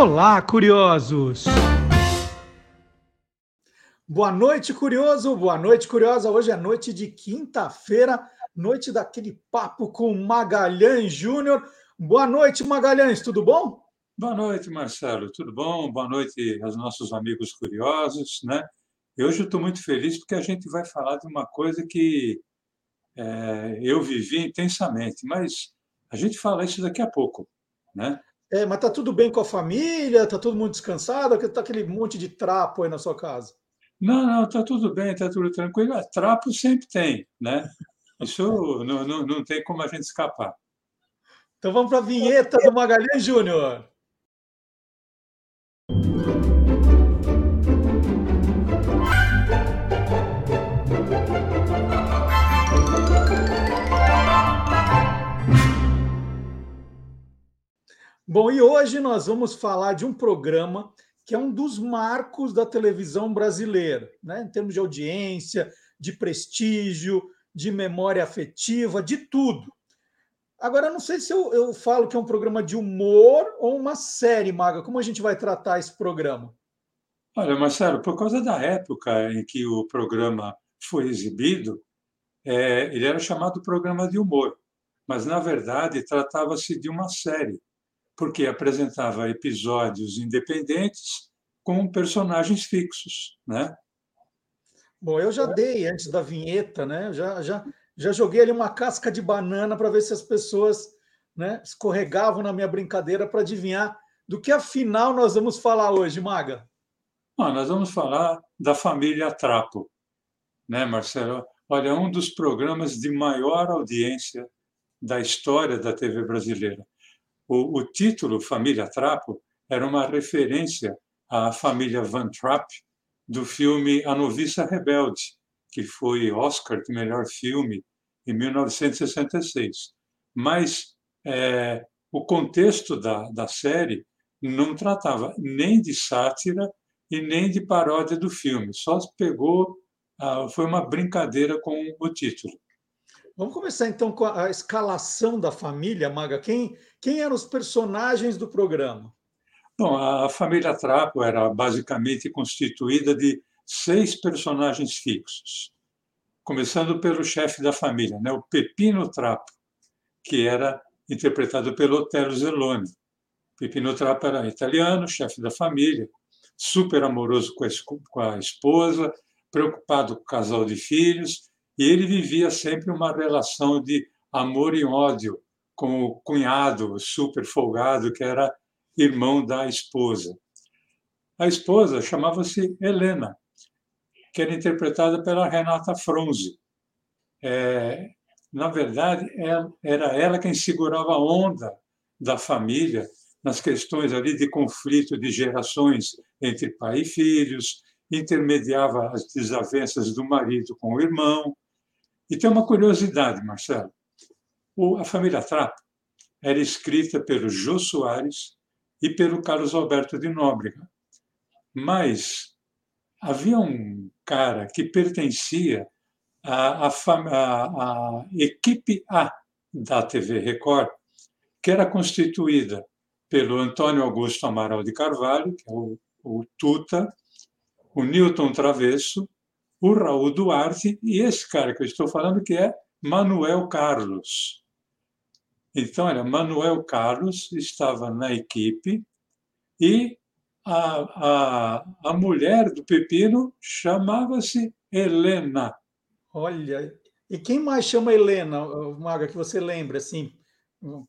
Olá, curiosos! Boa noite, curioso! Boa noite, curiosa! Hoje é noite de quinta-feira, noite daquele papo com Magalhães Júnior. Boa noite, Magalhães, tudo bom? Boa noite, Marcelo, tudo bom? Boa noite aos nossos amigos curiosos, né? E hoje eu estou muito feliz porque a gente vai falar de uma coisa que é, eu vivi intensamente, mas a gente fala isso daqui a pouco, né? É, mas tá tudo bem com a família? Tá todo mundo descansado? Ou tá aquele monte de trapo aí na sua casa? Não, não, tá tudo bem, tá tudo tranquilo. Ah, trapo sempre tem, né? Isso não, não, não tem como a gente escapar. Então vamos para a vinheta do Magalhães Júnior. Bom, e hoje nós vamos falar de um programa que é um dos marcos da televisão brasileira, né? em termos de audiência, de prestígio, de memória afetiva, de tudo. Agora, não sei se eu, eu falo que é um programa de humor ou uma série, Maga. Como a gente vai tratar esse programa? Olha, Marcelo, por causa da época em que o programa foi exibido, é, ele era chamado programa de humor, mas na verdade tratava-se de uma série porque apresentava episódios independentes com personagens fixos, né? Bom, eu já dei antes da vinheta, né? Já, já, já joguei ali uma casca de banana para ver se as pessoas né, escorregavam na minha brincadeira para adivinhar do que afinal nós vamos falar hoje, Maga. Ah, nós vamos falar da família Trapo, né, Marcelo? Olha, um dos programas de maior audiência da história da TV brasileira. O, o título Família Trapo era uma referência à família Van Trapp do filme A Noviça Rebelde, que foi Oscar de melhor filme em 1966. Mas é, o contexto da, da série não tratava nem de sátira e nem de paródia do filme, só pegou, ah, foi uma brincadeira com o título. Vamos começar então com a escalação da família, Maga. Quem, quem eram os personagens do programa? Bom, a família Trapo era basicamente constituída de seis personagens fixos, começando pelo chefe da família, né, o Pepino Trapo, que era interpretado pelo Otelo Zeloni. Pepino Trapo era italiano, chefe da família, super amoroso com a esposa, preocupado com o casal de filhos e ele vivia sempre uma relação de amor e ódio com o cunhado super folgado, que era irmão da esposa. A esposa chamava-se Helena, que era interpretada pela Renata Fronzi. É, na verdade, é, era ela quem segurava a onda da família nas questões ali de conflito de gerações entre pai e filhos, intermediava as desavenças do marido com o irmão, e tem uma curiosidade, Marcelo. O, a família Trapo era escrita pelo Jô Soares e pelo Carlos Alberto de Nóbrega. Mas havia um cara que pertencia à, à, à, à equipe A da TV Record, que era constituída pelo Antônio Augusto Amaral de Carvalho, que é o, o Tuta, o Newton Travesso, o Raul Duarte e esse cara que eu estou falando, que é Manuel Carlos. Então, era Manuel Carlos estava na equipe e a, a, a mulher do Pepino chamava-se Helena. Olha, e quem mais chama Helena, Maga, que você lembra, assim,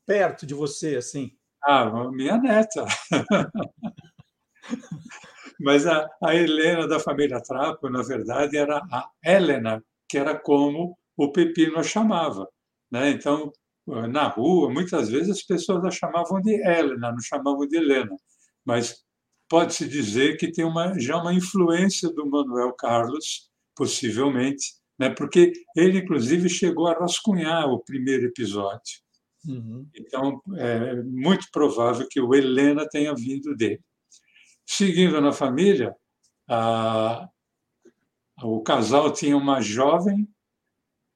perto de você, assim? Ah, minha neta. Mas a, a Helena da família Trapo, na verdade, era a Helena, que era como o Pepino a chamava. Né? Então, na rua, muitas vezes as pessoas a chamavam de Helena, não chamavam de Helena. Mas pode-se dizer que tem uma, já uma influência do Manuel Carlos, possivelmente, né? porque ele, inclusive, chegou a rascunhar o primeiro episódio. Uhum. Então, é muito provável que o Helena tenha vindo dele. Seguindo na família, a, o casal tinha uma jovem,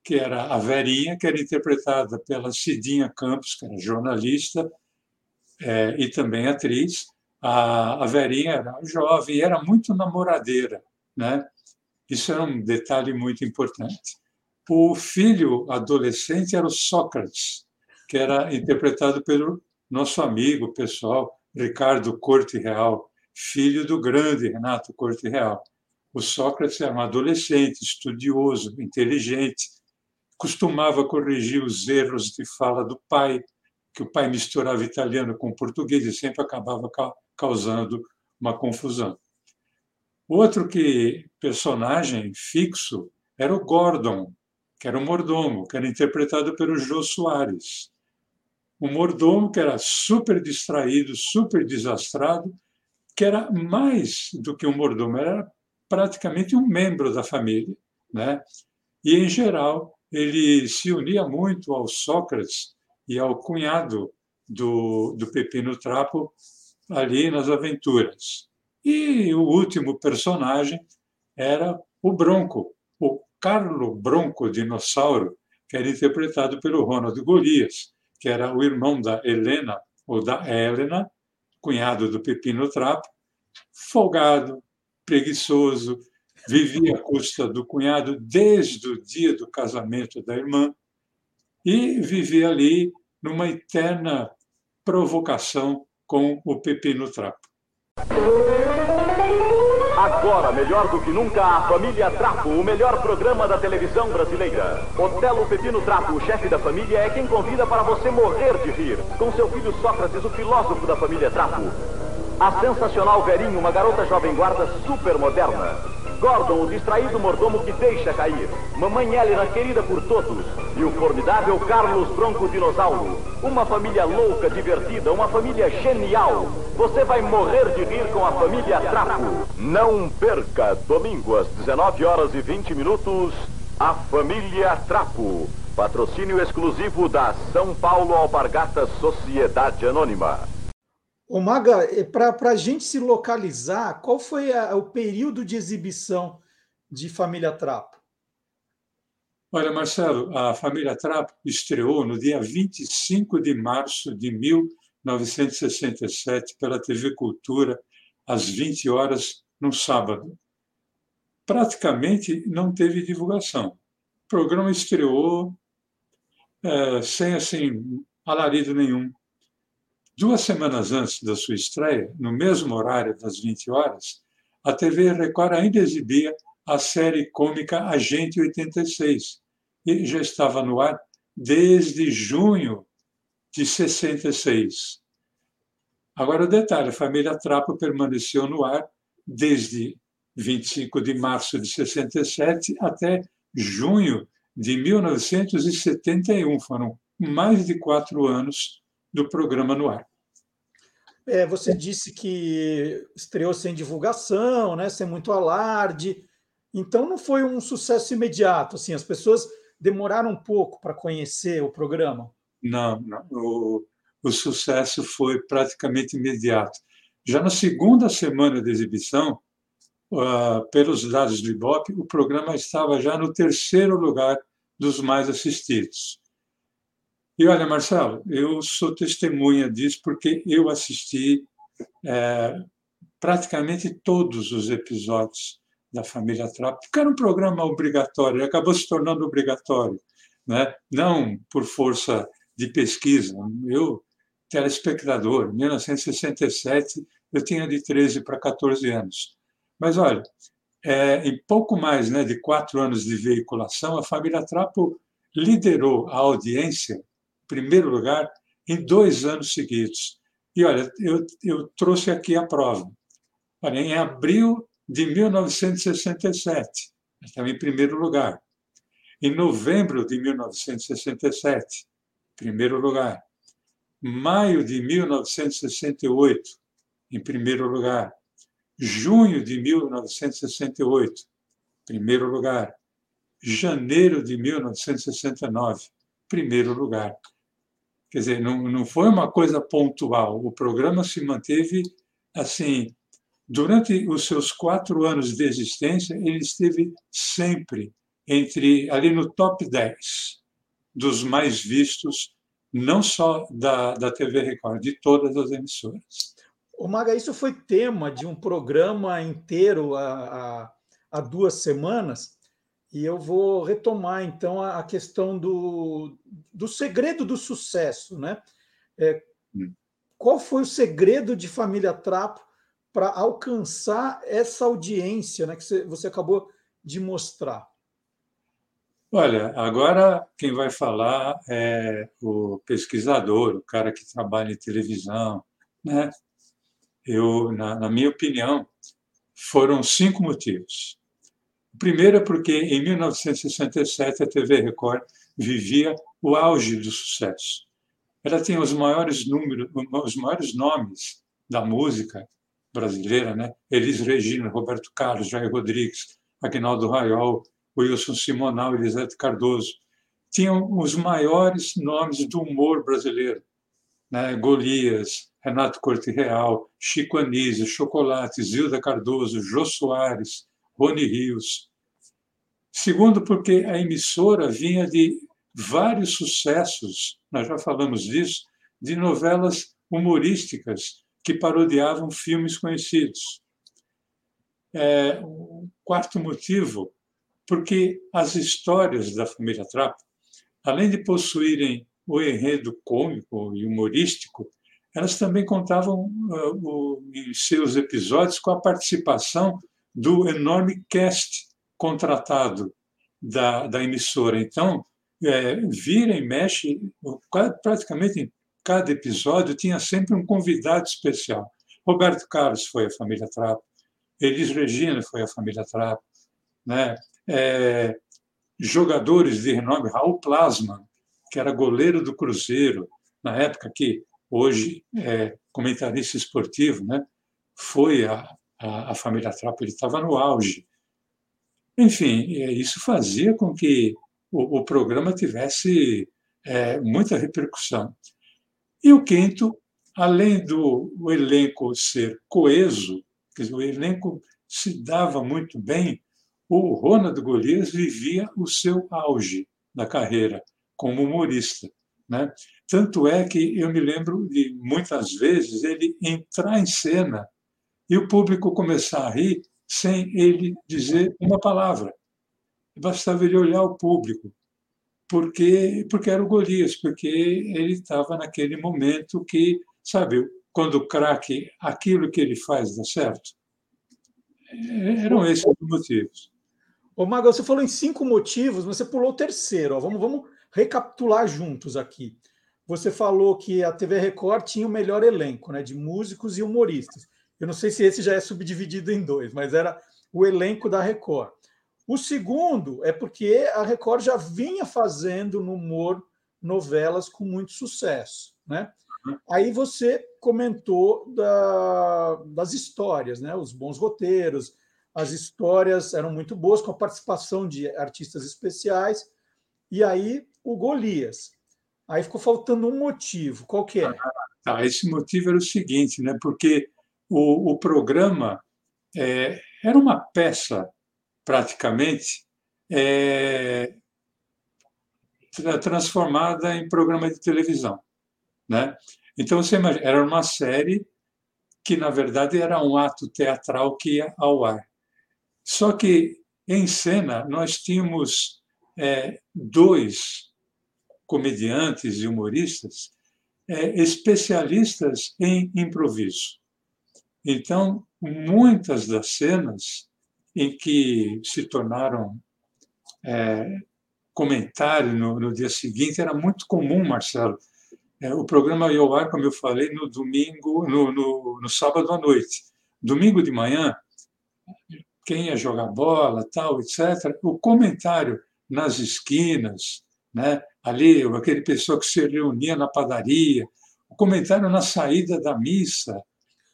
que era a Verinha, que era interpretada pela Cidinha Campos, que era jornalista é, e também atriz. A, a Verinha era jovem, era muito namoradeira, né? Isso era um detalhe muito importante. O filho adolescente era o Sócrates, que era interpretado pelo nosso amigo pessoal, Ricardo Corte Real, filho do grande Renato Corte Real. O Sócrates era um adolescente, estudioso, inteligente, costumava corrigir os erros de fala do pai, que o pai misturava italiano com português e sempre acabava causando uma confusão. Outro que personagem fixo era o Gordon, que era o mordomo, que era interpretado pelo Jô Soares. Um mordomo que era super distraído, super desastrado, que era mais do que um mordomo, era praticamente um membro da família, né? E em geral ele se unia muito ao Sócrates e ao cunhado do, do Pepino Trapo ali nas aventuras. E o último personagem era o Bronco, o Carlo Bronco Dinossauro, que era interpretado pelo Ronald Golias, que era o irmão da Helena, ou da Helena, cunhado do Pepino Trapo, folgado, preguiçoso, vivia à custa do cunhado desde o dia do casamento da irmã e vivia ali numa eterna provocação com o Pepino Trapo. Agora, melhor do que nunca, a família Trapo, o melhor programa da televisão brasileira. Otelo Pepino Trapo, o chefe da família, é quem convida para você morrer de rir. Com seu filho Sócrates, o filósofo da família Trapo. A sensacional Verinho, uma garota jovem guarda super moderna. Gordon, o distraído mordomo que deixa cair. Mamãe Helena, querida por todos. E o formidável Carlos Bronco Dinossauro. Uma família louca, divertida, uma família genial. Você vai morrer de rir com a família Trapo. Não perca, domingo às 19 horas e 20 minutos, a família Trapo. Patrocínio exclusivo da São Paulo Alpargatas Sociedade Anônima. Ô Maga, é, para a gente se localizar, qual foi a, o período de exibição de Família Trapo? Olha, Marcelo, a Família Trapo estreou no dia 25 de março de 1967 pela TV Cultura, às 20 horas, no sábado. Praticamente não teve divulgação. O programa estreou é, sem assim alarido nenhum. Duas semanas antes da sua estreia, no mesmo horário das 20 horas, a TV Record ainda exibia a série cômica Agente 86, e já estava no ar desde junho de 66. Agora, o detalhe: a família Trapo permaneceu no ar desde 25 de março de 67 até junho de 1971. Foram mais de quatro anos do programa no ar. É, você disse que estreou sem divulgação, né, sem muito alarde. Então não foi um sucesso imediato. Assim, as pessoas demoraram um pouco para conhecer o programa. Não, não. O, o sucesso foi praticamente imediato. Já na segunda semana de exibição, uh, pelos dados do Ibope, o programa estava já no terceiro lugar dos mais assistidos. E olha, Marcelo, eu sou testemunha disso porque eu assisti é, praticamente todos os episódios da Família Trapo, porque era um programa obrigatório, ele acabou se tornando obrigatório, né? não por força de pesquisa. Eu, telespectador, em 1967, eu tinha de 13 para 14 anos. Mas olha, é, em pouco mais né, de quatro anos de veiculação, a Família Trapo liderou a audiência primeiro lugar em dois anos seguidos. E olha, eu, eu trouxe aqui a prova. Olha, em abril de 1967, estava em primeiro lugar. Em novembro de 1967, primeiro lugar. Maio de 1968, em primeiro lugar. Junho de 1968, primeiro lugar. Janeiro de 1969, primeiro lugar. Quer dizer, não, não foi uma coisa pontual. O programa se manteve assim. Durante os seus quatro anos de existência, ele esteve sempre entre ali no top 10 dos mais vistos, não só da, da TV Record, de todas as emissoras. O Maga, isso foi tema de um programa inteiro há, há, há duas semanas, e eu vou retomar então a, questão do, do segredo do sucesso, né? É, hum. qual foi o segredo de Família Trapo para alcançar essa audiência né, que você, você acabou de mostrar? Olha, agora quem vai falar é o pesquisador, o cara que trabalha em televisão, né? Eu, na, na minha opinião, foram cinco motivos. Primeiro é porque em 1967 a TV Record vivia o auge do sucesso. Ela tinha os maiores números, os maiores nomes da música brasileira, né? Elis Regina, Roberto Carlos, Jair Rodrigues, Agnaldo Raiol, Wilson Simonal, Elisete Cardoso. Tinham os maiores nomes do humor brasileiro. Né? Golias, Renato Corte Real, Chico Anísio, Chocolate, Zilda Cardoso, Jô Soares, Rony Rios. Segundo, porque a emissora vinha de vários sucessos, nós já falamos disso, de novelas humorísticas que parodiavam filmes conhecidos. É, o quarto motivo porque as histórias da família Trapo, além de possuírem o enredo cômico e humorístico, elas também contavam uh, o, em seus episódios com a participação do enorme cast contratado da, da emissora. Então, é, vira e mexe, praticamente em cada episódio tinha sempre um convidado especial. Roberto Carlos foi a família Trapo, Elis Regina foi a família Trapo, né? é, jogadores de renome, Raul Plasma, que era goleiro do Cruzeiro, na época que hoje é comentarista esportivo, né? foi a, a, a família Trapo, ele estava no auge. Enfim, isso fazia com que o, o programa tivesse é, muita repercussão. E o quinto, além do elenco ser coeso, quer dizer, o elenco se dava muito bem, o Ronald Golias vivia o seu auge da carreira como humorista. Né? Tanto é que eu me lembro de muitas vezes ele entrar em cena e o público começar a rir sem ele dizer uma palavra. Bastava ele olhar o público, porque porque era o Golias, porque ele estava naquele momento que, sabe, quando o craque, aquilo que ele faz dá certo. É, eram esses os motivos. Ô, Maga, você falou em cinco motivos, mas você pulou o terceiro. Ó. Vamos, vamos recapitular juntos aqui. Você falou que a TV Record tinha o melhor elenco né, de músicos e humoristas. Eu não sei se esse já é subdividido em dois, mas era o elenco da Record. O segundo é porque a Record já vinha fazendo no humor novelas com muito sucesso. Né? Uhum. Aí você comentou da, das histórias, né? os bons roteiros, as histórias eram muito boas, com a participação de artistas especiais, e aí o Golias. Aí ficou faltando um motivo. Qual que é? Ah, esse motivo era o seguinte, né? porque o, o programa é, era uma peça, praticamente, é, transformada em programa de televisão. Né? Então, você imagina, era uma série que, na verdade, era um ato teatral que ia ao ar. Só que, em cena, nós tínhamos é, dois comediantes e humoristas é, especialistas em improviso. Então, muitas das cenas em que se tornaram é, comentário no, no, dia seguinte era muito comum, Marcelo. É, o programa ia ao ar, como eu falei, no domingo, no, no, no sábado à noite. Domingo de manhã, quem ia jogar bola, tal, etc. O comentário nas esquinas, né? ali, aquele pessoal que se reunia na padaria, o comentário na saída da missa,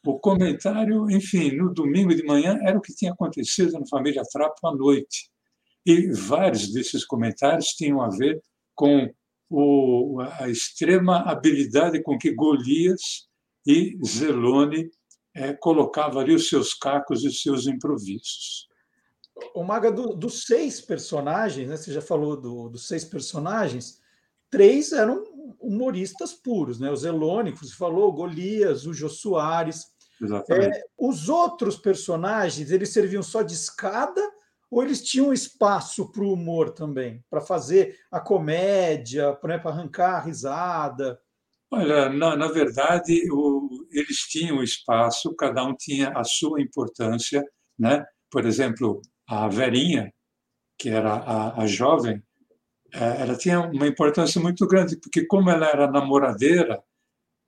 o comentário, enfim, no domingo de manhã era o que tinha acontecido na família Trapo à noite. E vários desses comentários tinham a ver com o, a extrema habilidade com que Golias e Zelone é, ali os seus cacos e os seus improvisos. O Maga, do, dos seis personagens, né, você já falou do, dos seis personagens, três eram humoristas puros, né? O Zelônico, você falou, o Golias, o Jô Soares. Exatamente. É, os outros personagens, eles serviam só de escada ou eles tinham espaço para o humor também, para fazer a comédia, para arrancar a risada? Olha, na, na verdade, o, eles tinham espaço, cada um tinha a sua importância, né? Por exemplo, a Verinha, que era a, a jovem, é, ela tinha uma importância muito grande, porque como ela era namoradeira,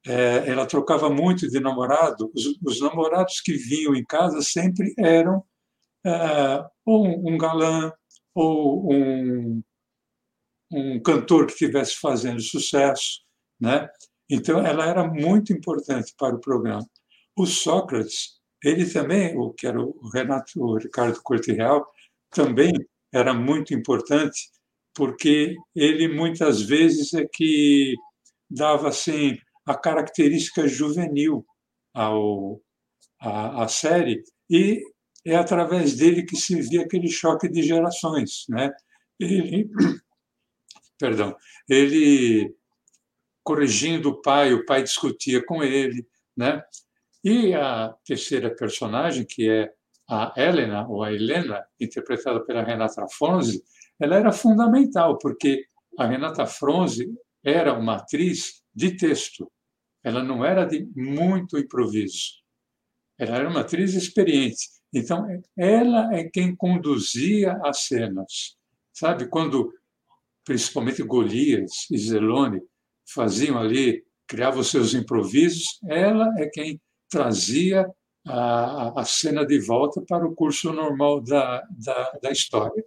é, ela trocava muito de namorado. Os, os namorados que vinham em casa sempre eram é, ou um galã ou um, um cantor que estivesse fazendo sucesso, né? Então ela era muito importante para o programa. O Sócrates, ele também, o que era o Renato o Ricardo Corte Real, também era muito importante porque ele muitas vezes é que dava assim a característica juvenil ao a, a série e é através dele que se via aquele choque de gerações, né? Ele, perdão, ele corrigindo o pai, o pai discutia com ele, né? E a terceira personagem, que é a Helena, ou a Helena, interpretada pela Renata Fronze, ela era fundamental, porque a Renata Fronze era uma atriz de texto, ela não era de muito improviso. Ela era uma atriz experiente. Então, ela é quem conduzia as cenas. Sabe, quando principalmente Golias e Zelone faziam ali, criavam seus improvisos, ela é quem trazia a, a cena de volta para o curso normal da, da, da história.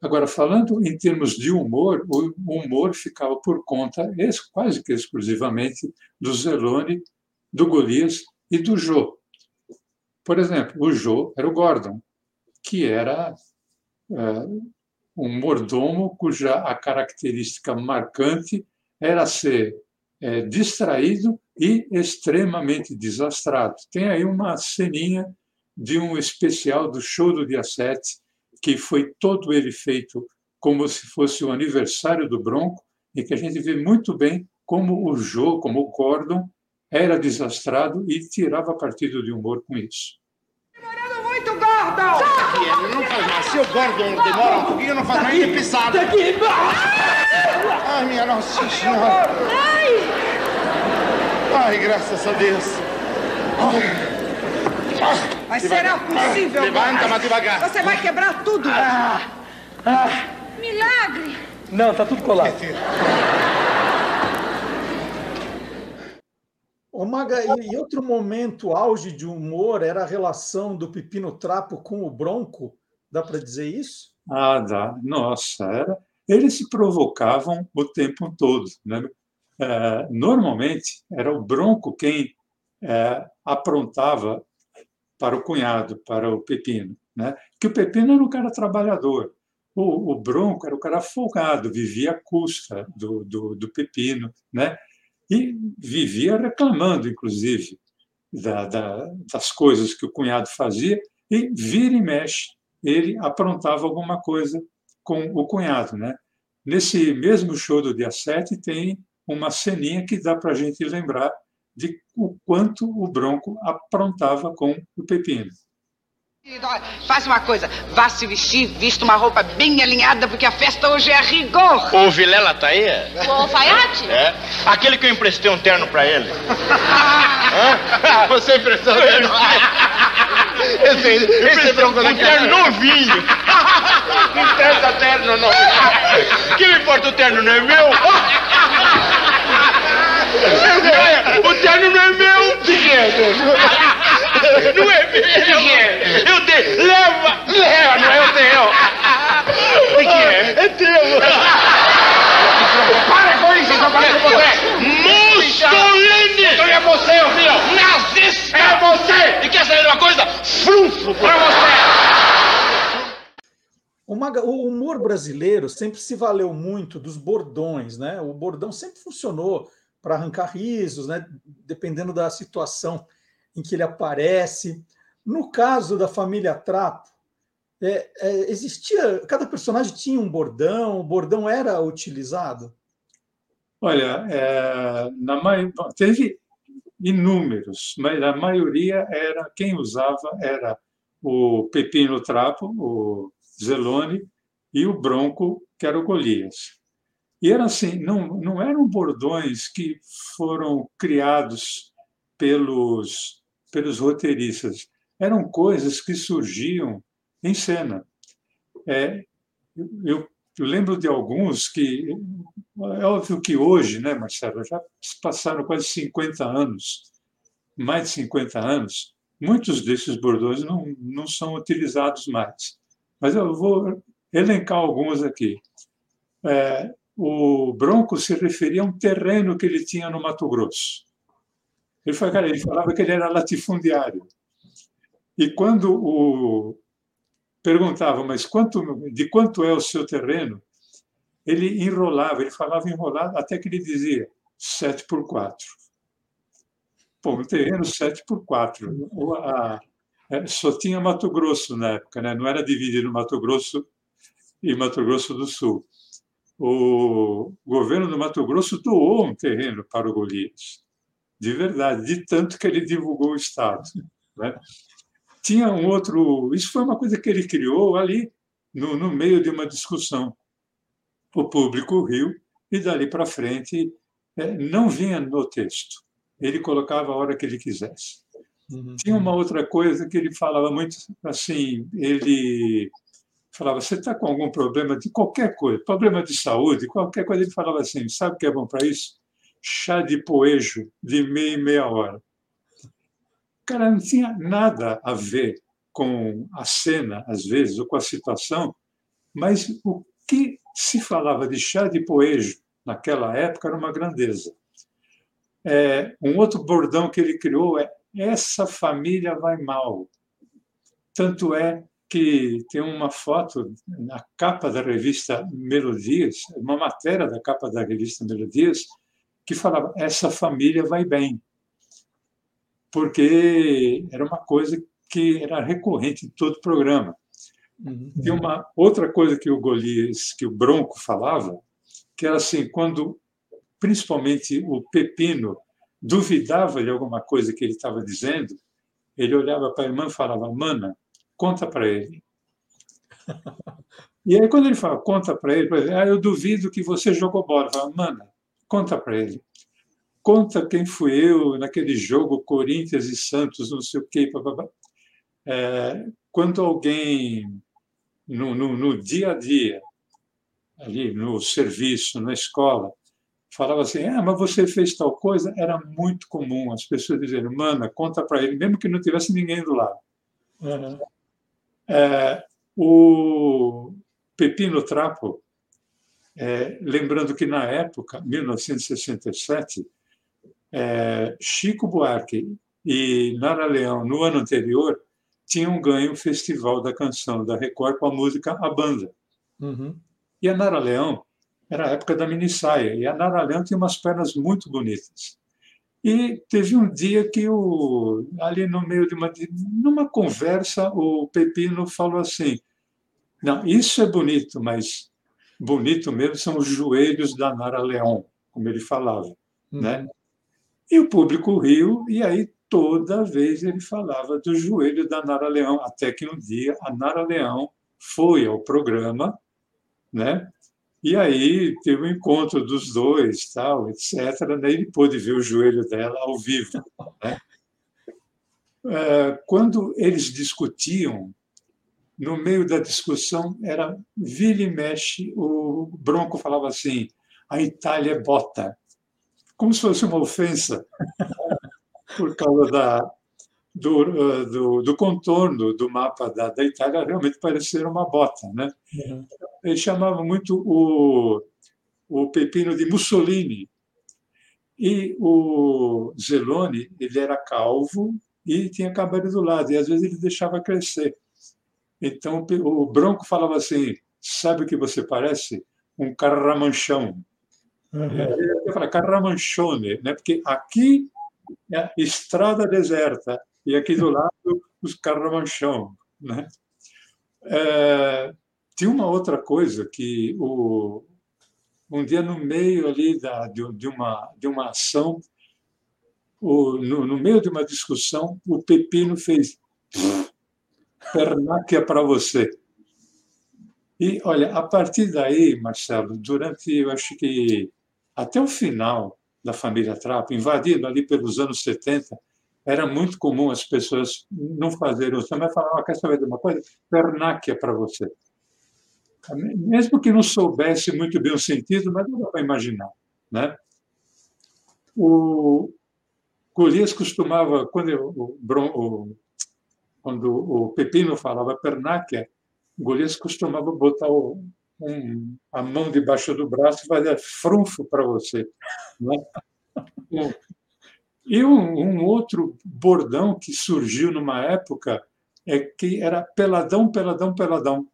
Agora, falando em termos de humor, o humor ficava por conta quase que exclusivamente do Zelone, do Golias e do Jô. Por exemplo, o Joe era o Gordon, que era é, um mordomo cuja a característica marcante era ser é, distraído e extremamente desastrado. Tem aí uma ceninha de um especial do show do dia 7, que foi todo ele feito como se fosse o aniversário do Bronco, e que a gente vê muito bem como o Joe, como o Gordon, era desastrado e tirava partido de humor com isso. Demorando muito, Gordon! Aqui, não faz mal. Se o Gordon demora um pouquinho, não faz mais nem pisada. Daqui! Ai, minha Nossa Senhora! Ai! Ai, graças a Deus! Mas será possível? Levanta, mas devagar. Você vai quebrar tudo! Ah, ah, Milagre! não, tá tudo colado. Ô Maga, e outro momento auge de humor era a relação do Pepino Trapo com o Bronco? Dá para dizer isso? Ah, dá. Nossa, era... eles se provocavam o tempo todo. Né? É, normalmente, era o Bronco quem é, aprontava para o cunhado, para o Pepino. Né? Que o Pepino era um cara trabalhador. O, o Bronco era um cara folgado, vivia à custa do, do, do Pepino. Né? e vivia reclamando, inclusive, da, da, das coisas que o cunhado fazia, e vira e mexe, ele aprontava alguma coisa com o cunhado. Né? Nesse mesmo show do dia 7, tem uma ceninha que dá para a gente lembrar de o quanto o Bronco aprontava com o Pepino. Faz uma coisa, vá se vestir, vista uma roupa bem alinhada, porque a festa hoje é a rigor. O Vilela tá aí? O alfaiate? É. Aquele que eu emprestei um terno pra ele. Hã? Você emprestou um terno? Esse, esse bronco Um terno novinho. Empresta terno novinho. Que me importa o terno, não é meu? O terno não é meu. Quem é terno? Não é meu. Eu dei. Leva. Leva, não é o teu. De quem é? É teu. Para com isso, eu falando com você. Mussolini. Então é você, ô filho. Nazista. É você. E quer saber uma coisa? Frunfo pra você. O, o humor brasileiro sempre se valeu muito dos bordões, né? O bordão sempre funcionou para arrancar risos, né? Dependendo da situação em que ele aparece. No caso da família Trapo, é, é, existia. Cada personagem tinha um bordão, o bordão era utilizado. Olha, é, na teve inúmeros, mas a maioria era quem usava era o Pepino Trapo, o Zelone e o Bronco, que era o Golias. E era assim, não, não eram bordões que foram criados pelos, pelos roteiristas, eram coisas que surgiam em cena. É, eu, lembro de alguns que é óbvio que hoje, né, Marcelo, já passaram quase 50 anos, mais de 50 anos, muitos desses bordões não, não são utilizados mais. Mas eu vou elencar alguns aqui. É, o Bronco se referia a um terreno que ele tinha no Mato Grosso. Ele, falava, ele falava que ele era latifundiário. E quando o perguntava, mas quanto, de quanto é o seu terreno? Ele enrolava, ele falava enrolado, até que ele dizia 7 por 4. Pô, um terreno 7 por 4. É, só tinha Mato Grosso na época, né? não era dividido Mato Grosso e Mato Grosso do Sul. O governo do Mato Grosso doou um terreno para o Golias, de verdade, de tanto que ele divulgou o Estado. Né? Tinha um outro. Isso foi uma coisa que ele criou ali, no, no meio de uma discussão. O público riu e dali para frente é, não vinha no texto. Ele colocava a hora que ele quisesse. Uhum. Tinha uma outra coisa que ele falava muito assim, ele falava, você está com algum problema de qualquer coisa, problema de saúde, qualquer coisa, ele falava assim, sabe o que é bom para isso? Chá de poejo de meia e meia hora. Cara, não tinha nada a ver com a cena, às vezes, ou com a situação, mas o que se falava de chá de poejo naquela época era uma grandeza. É, um outro bordão que ele criou é essa família vai mal. Tanto é que tem uma foto na capa da revista Melodias, uma matéria da capa da revista Melodias, que falava: essa família vai bem. Porque era uma coisa que era recorrente em todo o programa. Uhum. Tem uma outra coisa que o Golias, que o Bronco falava, que era assim, quando principalmente o Pepino duvidava de alguma coisa que ele estava dizendo, ele olhava para a irmã e falava: "Mana, conta para ele. E aí, quando ele fala, conta para ele, ah, eu duvido que você jogou bola. Fala, mano, conta para ele. Conta quem fui eu naquele jogo Corinthians e Santos, não sei o quê. É, quando alguém, no, no, no dia a dia, ali no serviço, na escola, falava assim: ah, mas você fez tal coisa, era muito comum as pessoas dizerem, mana, conta para ele, mesmo que não tivesse ninguém do lado. Uhum. É, o Pepino Trapo, é, lembrando que na época, 1967, é, Chico Buarque e Nara Leão, no ano anterior, tinham ganho o Festival da Canção da Record com a música A Banda. Uhum. E a Nara Leão era a época da mini saia, e a Nara Leão tinha umas pernas muito bonitas. E teve um dia que o, ali no meio de uma numa conversa o Pepino falou assim: "Não, isso é bonito, mas bonito mesmo são os joelhos da Nara Leão", como ele falava, uhum. né? E o público riu e aí toda vez ele falava do joelho da Nara Leão, até que um dia a Nara Leão foi ao programa, né? E aí teve um encontro dos dois, tal, etc. Daí ele pôde ver o joelho dela ao vivo. Né? É, quando eles discutiam, no meio da discussão, era vira e mexe, o Bronco falava assim: a Itália é bota, como se fosse uma ofensa, por causa da, do, uh, do, do, contorno do mapa da, da Itália realmente parecer uma bota. Né? Uhum. Ele chamava muito o, o pepino de Mussolini. E o Zeloni, ele era calvo e tinha cabelo do lado, e às vezes ele deixava crescer. Então o Bronco falava assim: sabe o que você parece? Um carramanchão. Uhum. Ele fala carramanchone, né? porque aqui é estrada deserta, e aqui do lado os Carramanchão. Né? É, tinha uma outra coisa que o, um dia no meio ali da, de, de, uma, de uma ação o, no, no, meio de uma discussão, o Pepino fez pernáquia para você. E, olha, a partir daí, Marcelo, durante, eu acho que até o final da família Trapo, invadido ali pelos anos 70, era muito comum as pessoas não fazerem o samba e falar, oh, quer saber de uma coisa? Pernáquia para você. Mesmo que não soubesse muito bem o sentido, mas não dá para imaginar. Né? O Golias costumava, quando o, o, quando o Pepino falava pernáquia, Golias costumava botar o, um, a mão debaixo do braço e fazer frunfo para você. Né? E um, um, outro bordão que surgiu numa época é que era peladão, peladão, peladão.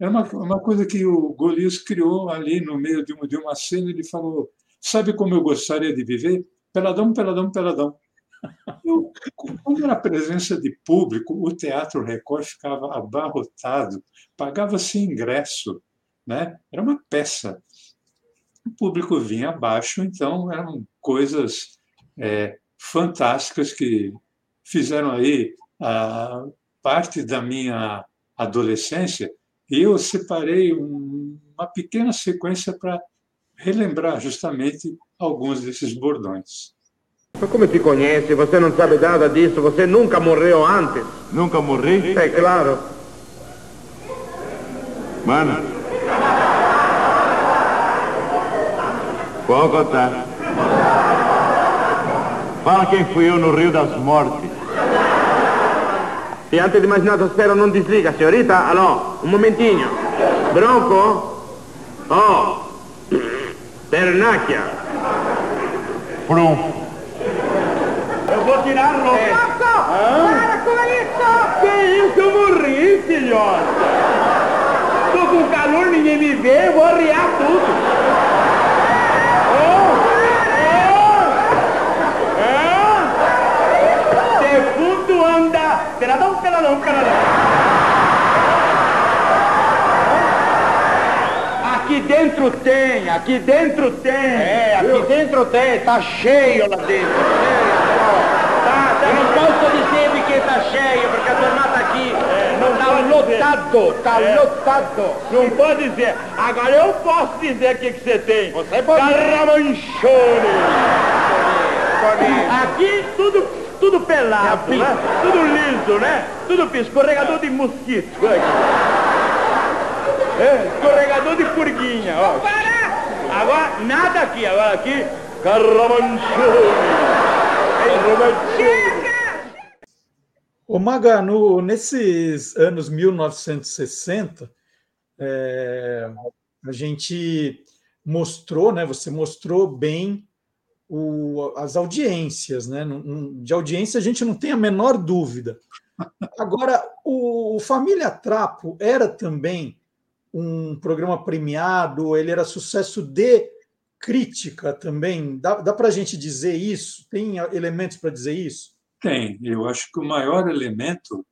Era uma, uma coisa que o Golias criou ali no meio de uma, de uma cena. Ele falou: Sabe como eu gostaria de viver? Peladão, peladão, peladão. Eu, como era presença de público, o Teatro Record ficava abarrotado, pagava-se ingresso, né? era uma peça. O público vinha abaixo, então eram coisas é, fantásticas que fizeram aí a parte da minha adolescência. E eu separei um, uma pequena sequência para relembrar justamente alguns desses bordões. Mas como te conhece? Você não sabe nada disso? Você nunca morreu antes? Nunca morri? É claro. Mano. Vou contar. Fala quem fui eu no Rio das Mortes. E antes de mais nada, espero não desliga, senhorita. Alô, um momentinho. Bronco? Oh. Pernacchia. Pronto. Eu vou roupa. Ah? Para com isso! Que isso, eu morri, filhote. Tô com calor, ninguém me vê, eu vou arriar tudo. Oh, oh, oh. Defunto anda. Peladão, peladão, peladão. Aqui dentro tem, aqui dentro tem. É, aqui viu? dentro tem, tá cheio lá dentro. Tá, tá, eu não posso dizer de que tá cheio, porque a turma tá aqui. É, não tá lotado, tá é. lotado. Não pode dizer. Agora eu posso dizer o que, que você tem. Você pode Caramanchone. Aqui tudo, tudo pelado, né? Tudo liso, né? Tudo escorregador de mosquito. É, escorregador de purguinha, ó. Para! Agora, nada aqui, agora aqui, Carramanchone. Chega! Ô Maga, no, nesses anos 1960, é, a gente mostrou, né? Você mostrou bem o, as audiências, né? De audiência a gente não tem a menor dúvida. Agora, o Família Trapo era também um programa premiado, ele era sucesso de crítica também. Dá, dá para a gente dizer isso? Tem elementos para dizer isso? Tem. Eu acho que o maior elemento.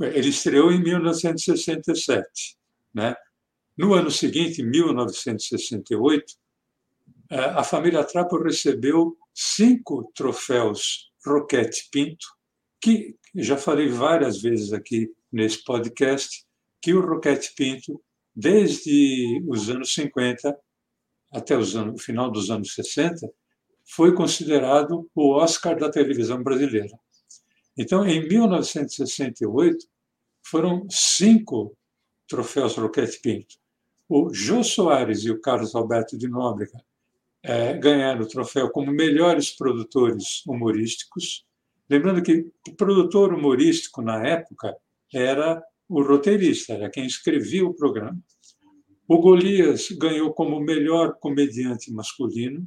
Ele estreou em 1967. Né? No ano seguinte, 1968, eh, a família Trapo recebeu cinco troféus Roquete Pinto, que já falei várias vezes aqui nesse podcast, que o Roquete Pinto desde os anos 50 até os anos, o final dos anos 60, foi considerado o Oscar da televisão brasileira. Então, em 1968, foram cinco troféus Roquete Pinto. O Jô Soares e o Carlos Alberto de Nóbrega é, ganharam o troféu como melhores produtores humorísticos. Lembrando que o produtor humorístico, na época, era o roteirista, era quem escrevia o programa. O Golias ganhou como melhor comediante masculino,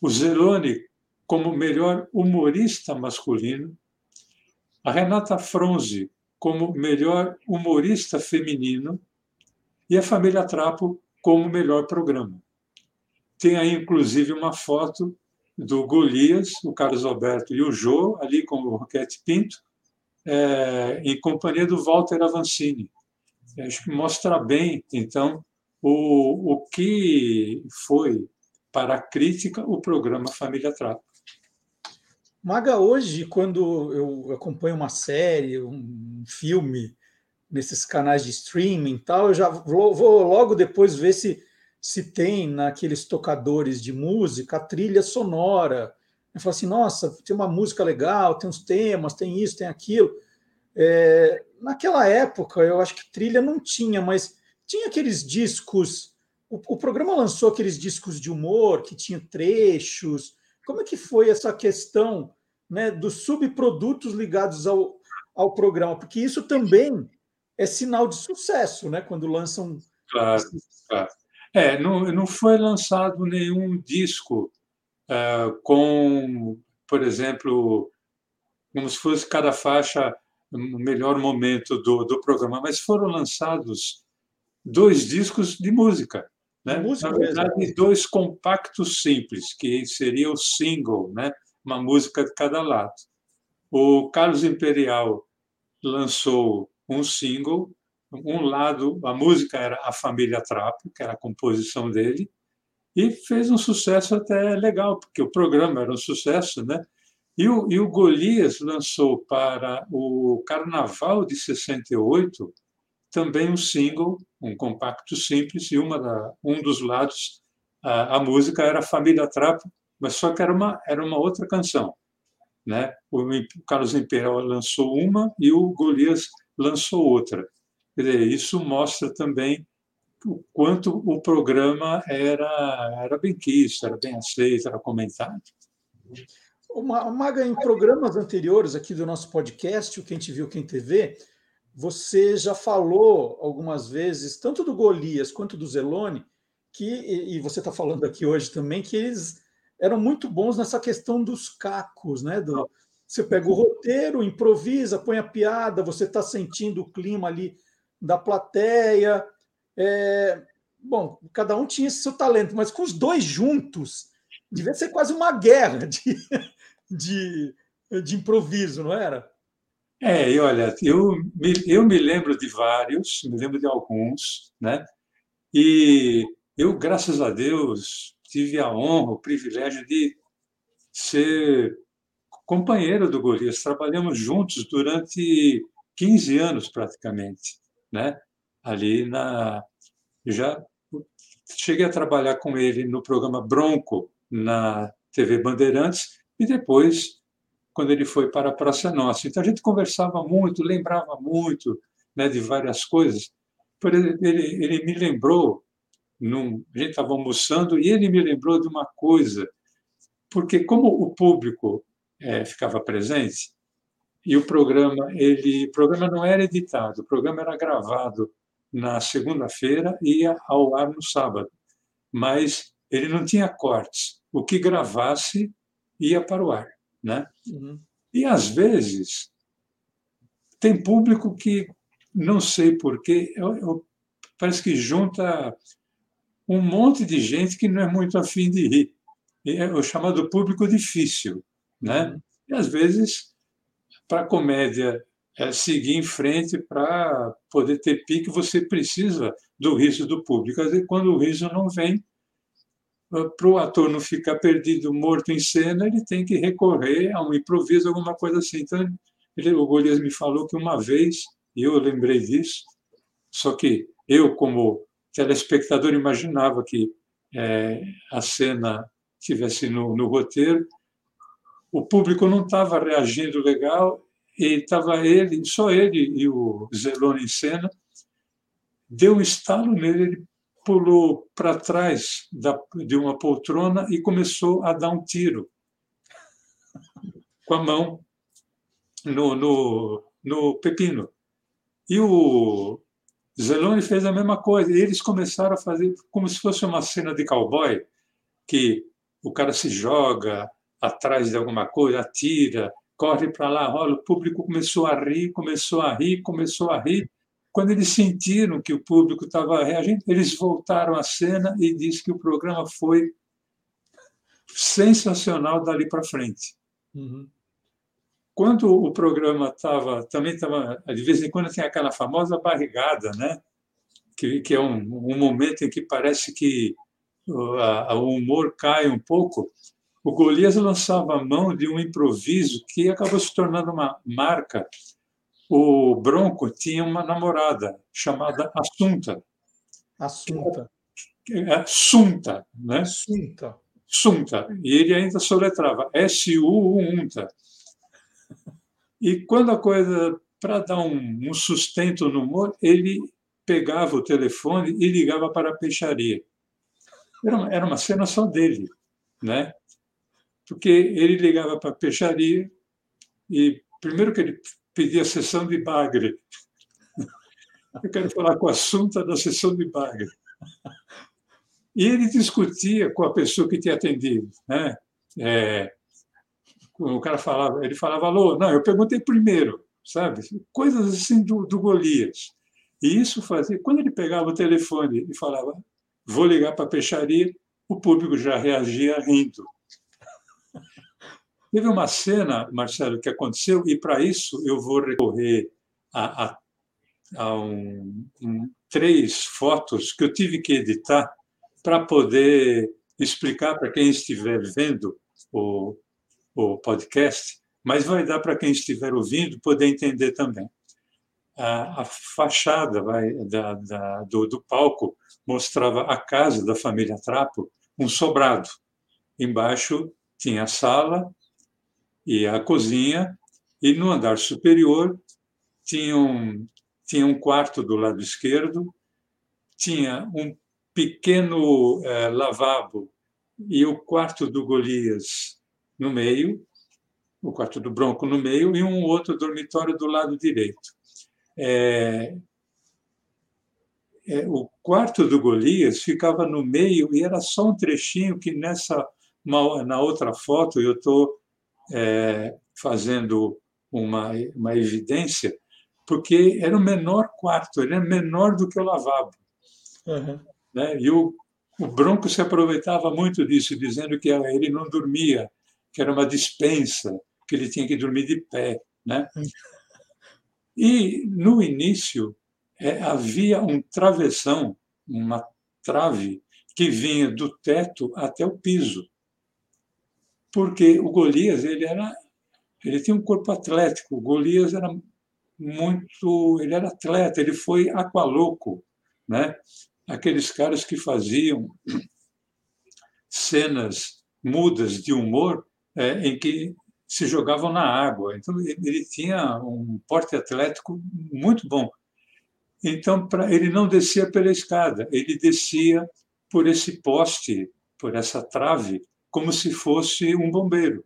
o Zelone como melhor humorista masculino, a Renata Fronzi como melhor humorista feminino e a família Trapo como melhor programa. Tem aí, inclusive, uma foto do Golias, o Carlos Alberto e o Jô, ali com o Roquete Pinto, é, em companhia do Walter Avancini. Acho que mostra bem, então, o, o que foi para a crítica o programa Família Trapo. Maga, hoje, quando eu acompanho uma série, um filme, nesses canais de streaming e tal, eu já vou, logo depois ver se, se tem naqueles tocadores de música a trilha sonora. Eu falo assim, nossa, tem uma música legal, tem uns temas, tem isso, tem aquilo. É, naquela época, eu acho que trilha não tinha, mas tinha aqueles discos. O, o programa lançou aqueles discos de humor que tinham trechos. Como é que foi essa questão né, dos subprodutos ligados ao, ao programa? Porque isso também é sinal de sucesso, né? Quando lançam. Claro, claro. É, não, não foi lançado nenhum disco uh, com, por exemplo, como se fosse cada faixa no melhor momento do, do programa, mas foram lançados dois discos de música. Né? Música Na verdade, mesmo. dois compactos simples, que seria o single, né? uma música de cada lado. O Carlos Imperial lançou um single. Um lado, a música era A Família Trapo, que era a composição dele, e fez um sucesso até legal, porque o programa era um sucesso, né? E o, e o Golias lançou para o Carnaval de 68 também um single, um compacto simples, e uma da, um dos lados, a, a música era Família Trapo, mas só que era uma, era uma outra canção. Né? O Carlos Imperial lançou uma e o Golias lançou outra. Dizer, isso mostra também o quanto o programa era, era bem quisto, era bem aceito, era comentado. Maga, em programas anteriores aqui do nosso podcast, o Quem Te Viu, Quem TV, você já falou algumas vezes, tanto do Golias quanto do Zelone, que, e você está falando aqui hoje também, que eles eram muito bons nessa questão dos cacos, né? Do, você pega o roteiro, improvisa, põe a piada, você está sentindo o clima ali da plateia. É, bom, cada um tinha seu talento, mas com os dois juntos, devia ser quase uma guerra de, de, de improviso, não era? É, e olha, eu me, eu me lembro de vários, me lembro de alguns, né? E eu, graças a Deus, tive a honra, o privilégio de ser companheiro do Golias. Trabalhamos juntos durante 15 anos, praticamente. Né? Ali na. Já cheguei a trabalhar com ele no programa Bronco, na TV Bandeirantes, e depois, quando ele foi para a Praça Nossa. Então, a gente conversava muito, lembrava muito né, de várias coisas. Ele, ele, ele me lembrou num, a gente estava almoçando e ele me lembrou de uma coisa, porque como o público é, ficava presente e o programa ele o programa não era editado, o programa era gravado na segunda-feira e ia ao ar no sábado, mas ele não tinha cortes. O que gravasse ia para o ar, né? Uhum. E às vezes tem público que não sei porquê, eu, eu, parece que junta um monte de gente que não é muito afim de rir. É o chamado público difícil. Né? Uhum. E, às vezes, para a comédia é, seguir em frente, para poder ter pique, você precisa do riso do público. Às vezes, quando o riso não vem, ah, para o ator não ficar perdido, morto em cena, ele tem que recorrer a um improviso, alguma coisa assim. Então, ele, o Golias me falou que uma vez, e eu lembrei disso, só que eu, como telespectador imaginava que é, a cena tivesse no, no roteiro, o público não estava reagindo legal e estava ele, só ele e o Zelone em cena. Deu um estalo nele, ele pulou para trás da, de uma poltrona e começou a dar um tiro com a mão no, no, no pepino. E o, Zelone fez a mesma coisa. E eles começaram a fazer como se fosse uma cena de cowboy, que o cara se joga atrás de alguma coisa, atira, corre para lá, rola. O público começou a rir, começou a rir, começou a rir. Quando eles sentiram que o público estava reagindo, eles voltaram à cena e disse que o programa foi sensacional dali para frente. Uhum. Quando o programa estava, também estava, de vez em quando tem aquela famosa barrigada, né? que, que é um, um momento em que parece que o, a, o humor cai um pouco. O Golias lançava a mão de um improviso que acabou se tornando uma marca. O Bronco tinha uma namorada chamada Assunta. Assunta. É, Sunta, né? Sunta. Sunta. E ele ainda soletrava S-U-U-UNTA. E quando a coisa, para dar um, um sustento no humor, ele pegava o telefone e ligava para a peixaria. Era uma, era uma cena só dele, né? Porque ele ligava para a peixaria e primeiro que ele pedia sessão de bagre. Eu quero falar com a Assunta da sessão de bagre. E ele discutia com a pessoa que tinha atendido, né? É, o cara falava, ele falava, alô, não, eu perguntei primeiro, sabe? Coisas assim do, do Golias. E isso fazia, quando ele pegava o telefone e falava, vou ligar para a peixaria, o público já reagia rindo. Teve uma cena, Marcelo, que aconteceu, e para isso eu vou recorrer a, a, a um, um, três fotos que eu tive que editar para poder explicar para quem estiver vendo o, o podcast, mas vai dar para quem estiver ouvindo poder entender também. A, a fachada vai, da, da, do, do palco mostrava a casa da família Trapo, um sobrado. Embaixo tinha a sala e a cozinha, e no andar superior tinha um, tinha um quarto do lado esquerdo, tinha um pequeno eh, lavabo e o quarto do Golias no meio, o quarto do Bronco no meio e um outro dormitório do lado direito. É, é, o quarto do Golias ficava no meio e era só um trechinho que nessa na outra foto eu estou é, fazendo uma, uma evidência porque era o menor quarto, ele era menor do que o lavabo. Uhum. Né? E o, o Bronco se aproveitava muito disso, dizendo que ele não dormia que era uma dispensa, que ele tinha que dormir de pé. Né? E, no início, é, havia um travessão, uma trave, que vinha do teto até o piso. Porque o Golias ele era ele tinha um corpo atlético. O Golias era muito, ele era atleta, ele foi aqualoco, né? Aqueles caras que faziam cenas mudas de humor é, em que se jogavam na água. Então, ele tinha um porte atlético muito bom. Então, pra, ele não descia pela escada, ele descia por esse poste, por essa trave, como se fosse um bombeiro.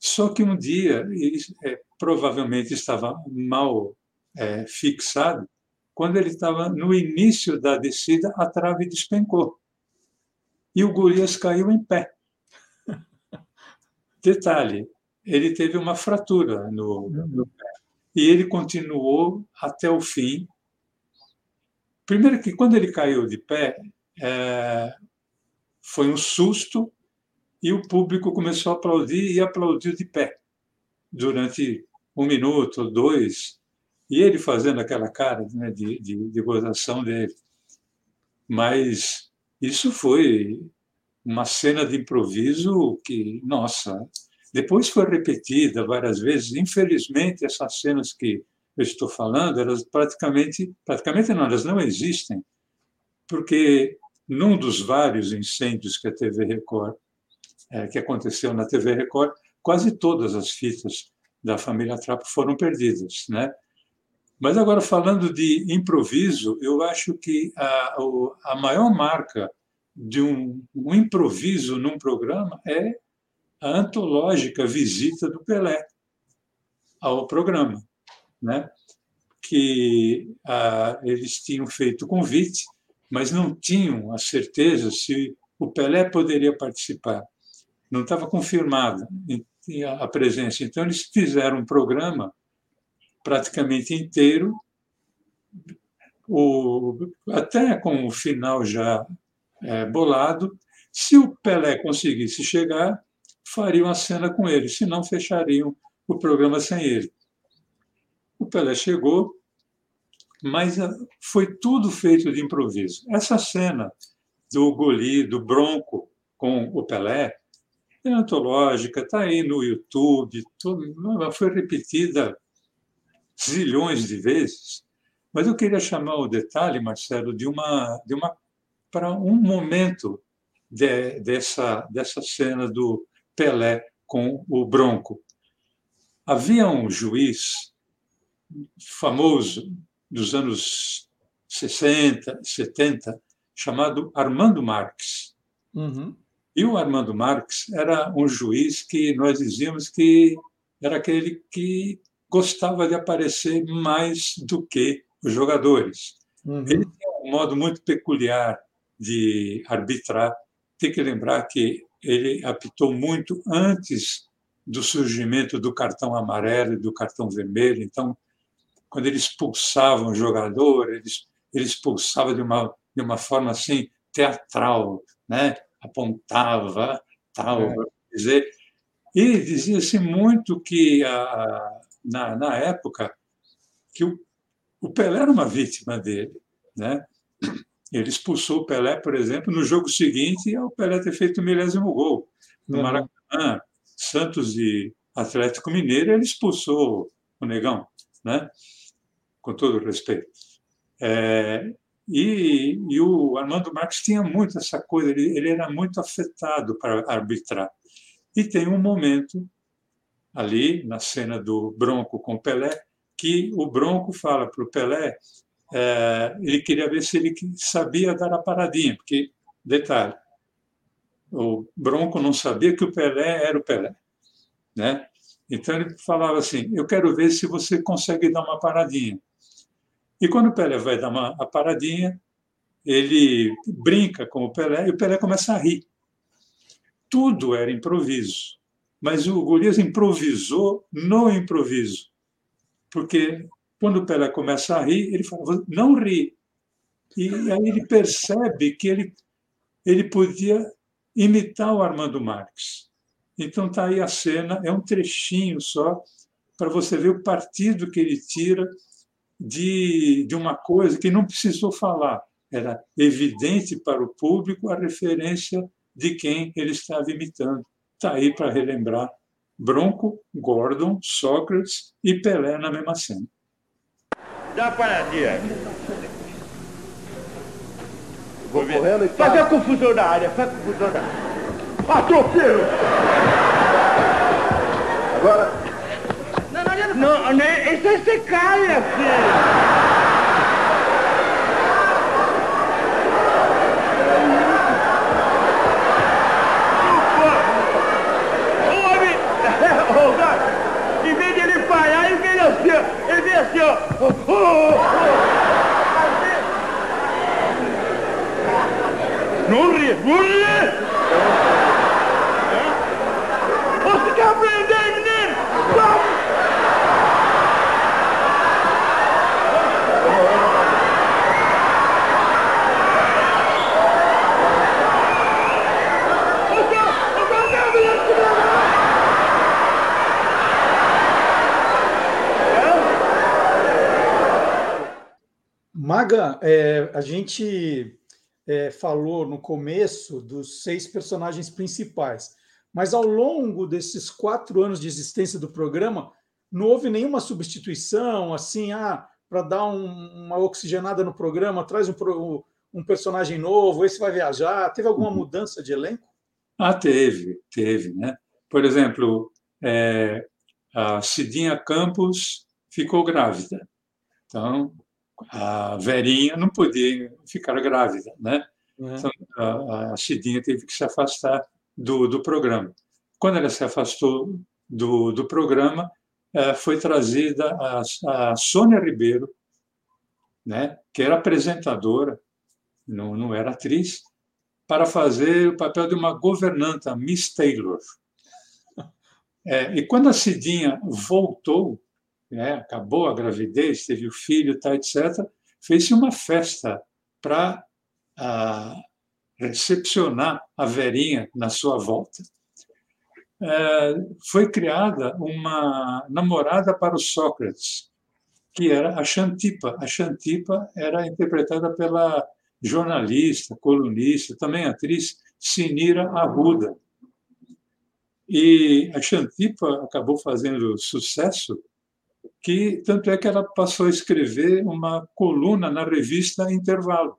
Só que um dia, ele é, provavelmente estava mal é, fixado, quando ele estava no início da descida, a trave despencou. E o Golias caiu em pé. Detalhe, ele teve uma fratura no, no pé. E ele continuou até o fim. Primeiro que quando ele caiu de pé, é, foi um susto e o público começou a aplaudir e aplaudiu de pé durante um minuto, dois, e ele fazendo aquela cara né, de, de, de gozação dele. Mas isso foi uma cena de improviso que, nossa, depois foi repetida várias vezes. Infelizmente, essas cenas que eu estou falando, elas praticamente, praticamente não, elas não existem, porque num dos vários incêndios que a TV Record, é, que aconteceu na TV Record, quase todas as fitas da família Trapo foram perdidas, né? Mas agora falando de improviso, eu acho que a, a maior marca de um, um improviso num programa é a antológica visita do Pelé ao programa, né? Que ah, eles tinham feito convite, mas não tinham a certeza se o Pelé poderia participar. Não estava confirmada a presença. Então eles fizeram um programa praticamente inteiro, o, até com o final já é, bolado. Se o Pelé conseguisse chegar, fariam a cena com ele, senão fechariam o programa sem ele. O Pelé chegou, mas ah, foi tudo feito de improviso. Essa cena do Goli, do Bronco com o Pelé, é antológica, está aí no YouTube, tudo, foi repetida zilhões de vezes. Mas eu queria chamar o detalhe, Marcelo, de uma, de uma para um momento de, dessa, dessa cena do Pelé com o Bronco. Havia um juiz famoso dos anos 60, 70, chamado Armando Marques. Uhum. E o Armando Marques era um juiz que nós dizíamos que era aquele que gostava de aparecer mais do que os jogadores. Uhum. Ele tinha um modo muito peculiar de arbitrar. Tem que lembrar que ele apitou muito antes do surgimento do cartão amarelo e do cartão vermelho. Então, quando ele expulsava um jogador, ele, ele expulsava de uma, de uma forma assim teatral, né? apontava, tal, é. dizer. E dizia-se muito que, a, na, na época, que o, o Pelé era uma vítima dele. Né? Ele expulsou o Pelé, por exemplo, no jogo seguinte, o Pelé ter feito o milésimo gol. No uhum. Maracanã, Santos e Atlético Mineiro, ele expulsou o Negão, né? Com todo respeito. É, e, e, o Armando Marques tinha muito essa coisa, ele, ele era muito afetado para arbitrar. E tem um momento ali, na cena do Bronco com Pelé, que o Bronco fala para o Pelé, é, ele queria ver se ele sabia dar a paradinha, porque, detalhe, o Bronco não sabia que o Pelé era o Pelé. Né? Então ele falava assim: Eu quero ver se você consegue dar uma paradinha. E quando o Pelé vai dar uma paradinha, ele brinca com o Pelé e o Pelé começa a rir. Tudo era improviso, mas o Golias improvisou no improviso, porque quando o Pelé começa a rir, ele fala: não ri. E aí ele percebe que ele, ele podia imitar o Armando Marques. Então está aí a cena, é um trechinho só, para você ver o partido que ele tira de, de uma coisa que não precisou falar. Era evidente para o público a referência de quem ele estava imitando. Está aí para relembrar Bronco, Gordon, Sócrates e Pelé na mesma cena. Dá uma paradinha. Vou correndo e Faz a confusão na área, faz a confusão na área. Atropelo! Agora. Não, não, não. Não, nem, isso aí você cai assim. assim, ó. Oh, oh, oh. Não ri, não ri! Você quer aprender, menino? Vamos! Maga, é, a gente é, falou no começo dos seis personagens principais, mas ao longo desses quatro anos de existência do programa, não houve nenhuma substituição, assim, ah, para dar um, uma oxigenada no programa, traz um, um, personagem novo, esse vai viajar. Teve alguma uhum. mudança de elenco? Ah, teve, teve, né? Por exemplo, é, a Cidinha Campos ficou grávida. Então, a Verinha não podia ficar grávida, né? Uhum. Então, a, a Cidinha teve que se afastar do, do programa. Quando ela se afastou do, do programa, é, foi trazida a, a Sônia Ribeiro, né, que era apresentadora, não, não era atriz, para fazer o papel de uma governanta, Miss Taylor. É, e quando a Cidinha voltou né, acabou a gravidez, teve o filho, tá, etc., fez-se uma festa para recepcionar a Verinha na sua volta. É, foi criada uma namorada para o Sócrates, que era a Xantipa. A Xantipa era interpretada pela jornalista, colunista, também atriz Sinira Arruda. E a Xantipa acabou fazendo sucesso, que tanto é que ela passou a escrever uma coluna na revista Intervalo.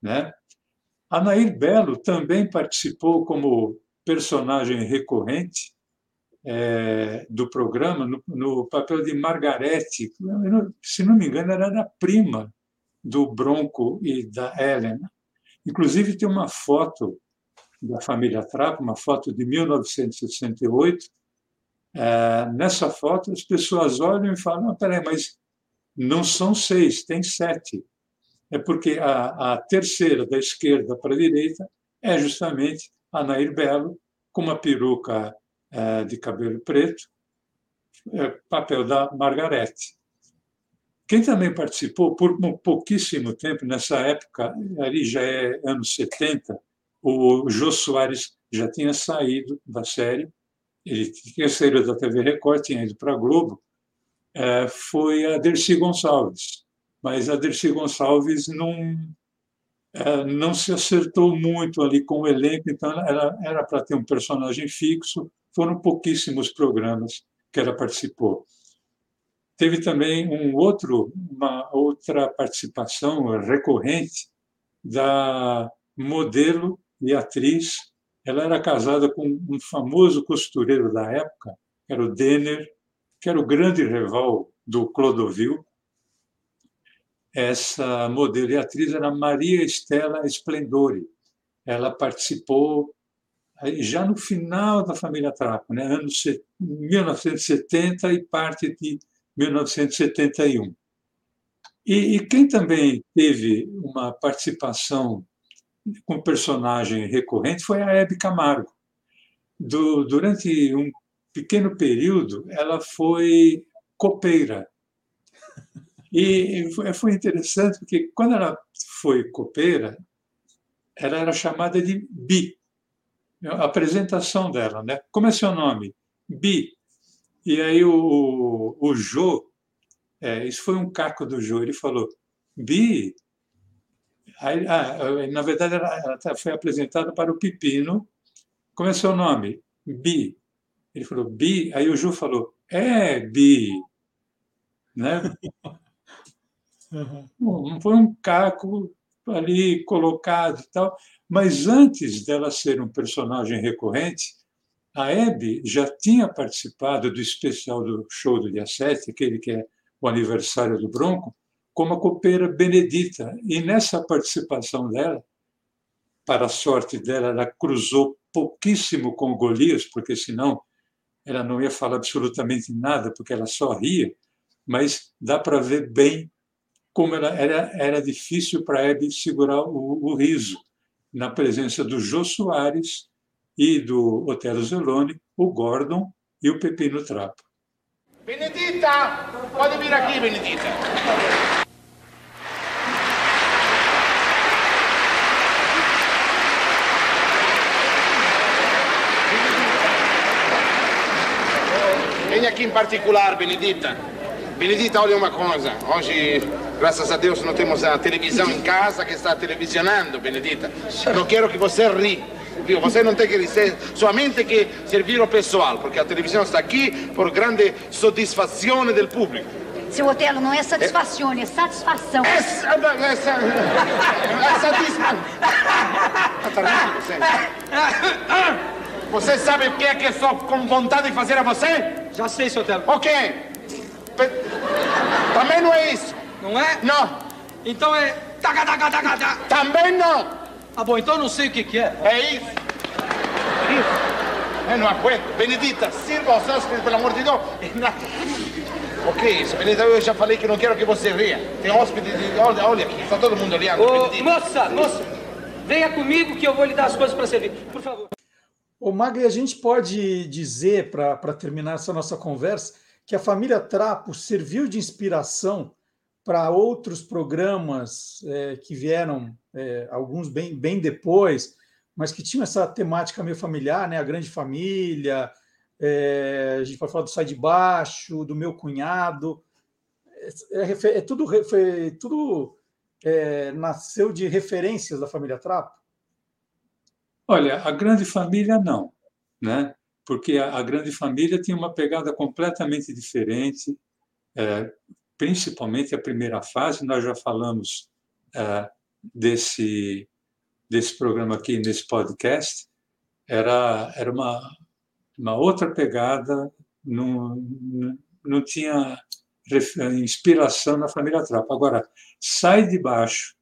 Né? Nair Belo também participou como personagem recorrente é, do programa no, no, papel de Margarete. Se não me engano, era prima do Bronco e da Helena. Inclusive, tem uma foto da família Trapo, uma foto de 1968. É, nessa foto, as pessoas olham e falam: não, peraí, mas não são seis, tem sete. É porque a, a terceira, da esquerda para a direita, é justamente a Nair Belo, com uma peruca é, de cabelo preto, é, papel da Margarete. Quem também participou por pouquíssimo tempo, nessa época, ali já é anos 70, o Jô Soares já tinha saído da série, ele tinha saído da TV Record, tinha ido para a Globo, é, foi a Dercy Gonçalves. Mas a Dercy Gonçalves não, é, não se acertou muito ali com o elenco, então ela era para ter um personagem fixo, foram pouquíssimos programas que ela participou. Teve também um outro, uma outra participação recorrente da modelo e atriz. Ela era casada com um famoso costureiro da época, que era o Denner, que era o grande rival do Clodovil. Essa modelo e atriz era Maria Estela Splendori. Ela participou já no final da família Trapo, né? anos 1970 e parte de 1971. E, e quem também teve uma participação com personagem recorrente foi a Hebe Camargo. Do, durante um pequeno período, ela foi copeira. E foi interessante porque quando ela foi copeira, ela era chamada de Bi. A apresentação dela, né? Como é seu nome? Bi. E aí o, o Jô, é, isso foi um caco do Jô, ele falou, Bi, Aí, ah, na verdade, ela, foi apresentada para o Pepino. Como é seu nome? Bi. Ele falou, Bi. Aí o Ju falou, é, Bi. Né? Uhum. Foi um caco ali colocado e tal. Mas antes dela ser um personagem recorrente, a Hebe já tinha participado do especial do show do dia 7, aquele que é o aniversário do Bronco, como a copeira Benedita. E nessa participação dela, para a sorte dela, ela cruzou pouquíssimo com Golias, porque senão ela não ia falar absolutamente nada, porque ela só ria, mas dá para ver bem como ela era, era difícil para Hebe segurar o, o, riso na presença do Jô Soares e do Otelo Zeloni, o Gordon e o Pepino Trapo. Benedita! Pode vir aqui, Benedita. Vem aqui em particular, Benedita. Benedita, olha uma coisa. Hoje, graças a Deus, não temos a televisão em casa que está televisionando, Benedita. Não quero que você ri. Viu? Você não tem que dizer somente que servir o pessoal, porque a televisão está aqui por grande satisfação do público. Seu Otelo, não é satisfação, é, é satisfação. Essa, essa, é satisfação. Você? Você sabe o que é que estou com vontade de fazer a você? Já sei, seu Telo. Ok. Também não é isso. Não é? Não. Então é... Taca, taca, taca, taca. Também não. Ah, bom, então eu não sei o que, que é. É isso. Isso. Eu não aguento. Benedita, sirva os hóspedes, pelo amor de Deus. O que é isso, Benedita? Eu já falei que não quero que você ria. Tem hóspedes... De... Olha, olha aqui, está todo mundo olhando, Ô, Benedita. Moça, moça, venha comigo que eu vou lhe dar as coisas para servir. Por favor. Ô, Magri, a gente pode dizer, para terminar essa nossa conversa, que a família Trapo serviu de inspiração para outros programas é, que vieram, é, alguns bem, bem depois, mas que tinham essa temática meio familiar, né? A Grande Família, é, a gente pode falar do Sai de Baixo, do Meu Cunhado. É, é, é tudo, foi, tudo é, nasceu de referências da família Trapo? Olha, a grande família não. né? porque a, Grande Família tinha uma pegada completamente diferente, é, principalmente a primeira fase, nós já falamos é, desse, desse programa aqui, nesse podcast, era, era uma, uma outra pegada, não, não tinha inspiração na família Trapo. Agora, sai de baixo,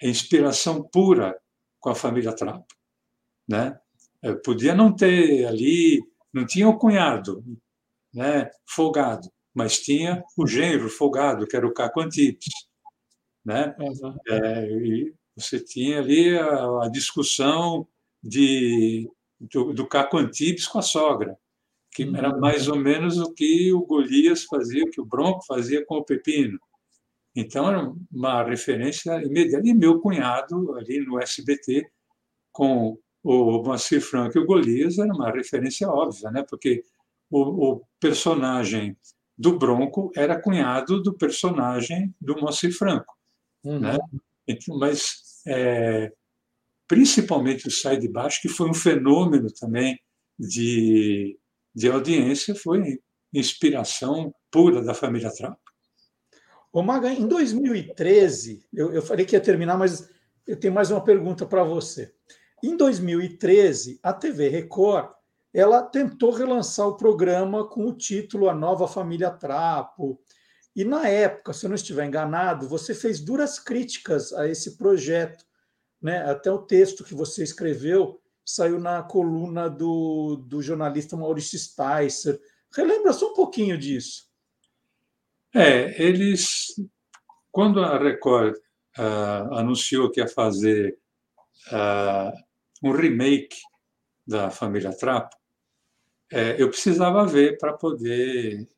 é inspiração pura com a família Trapo. Né? Eu podia não ter ali, não tinha o cunhado né, folgado, mas tinha o genro folgado, que era o Caco Antibes. Né? Uhum. É, e você tinha ali a, a discussão de, do, do Caco Antibes com a sogra que era uhum. mais ou menos o que o Golias fazia, o que o Bronco fazia com o Pepino. Então, era uma referência imediata. E meu cunhado, ali no SBT, com o Moacir Franco e o Golias, era uma referência óbvia, né? porque o, o personagem do Bronco era cunhado do personagem do Moacir Franco. Uhum. Né? Então, mas, é, principalmente o Sai de Baixo, que foi um fenômeno também de de audiência foi inspiração pura da família Trapo. Ô Maga, em 2013, eu, eu falei que ia terminar, mas eu tenho mais uma pergunta para você. Em 2013, a TV Record ela tentou relançar o programa com o título A Nova Família Trapo. E na época, se eu não estiver enganado, você fez duras críticas a esse projeto. Né? Até o texto que você escreveu saiu na coluna do, do jornalista Maurício Sticer. Relembra só um pouquinho disso. É, eles, quando a Record uh, anunciou que ia fazer uh, um remake da Família Trapo, é, eu precisava ver para poder.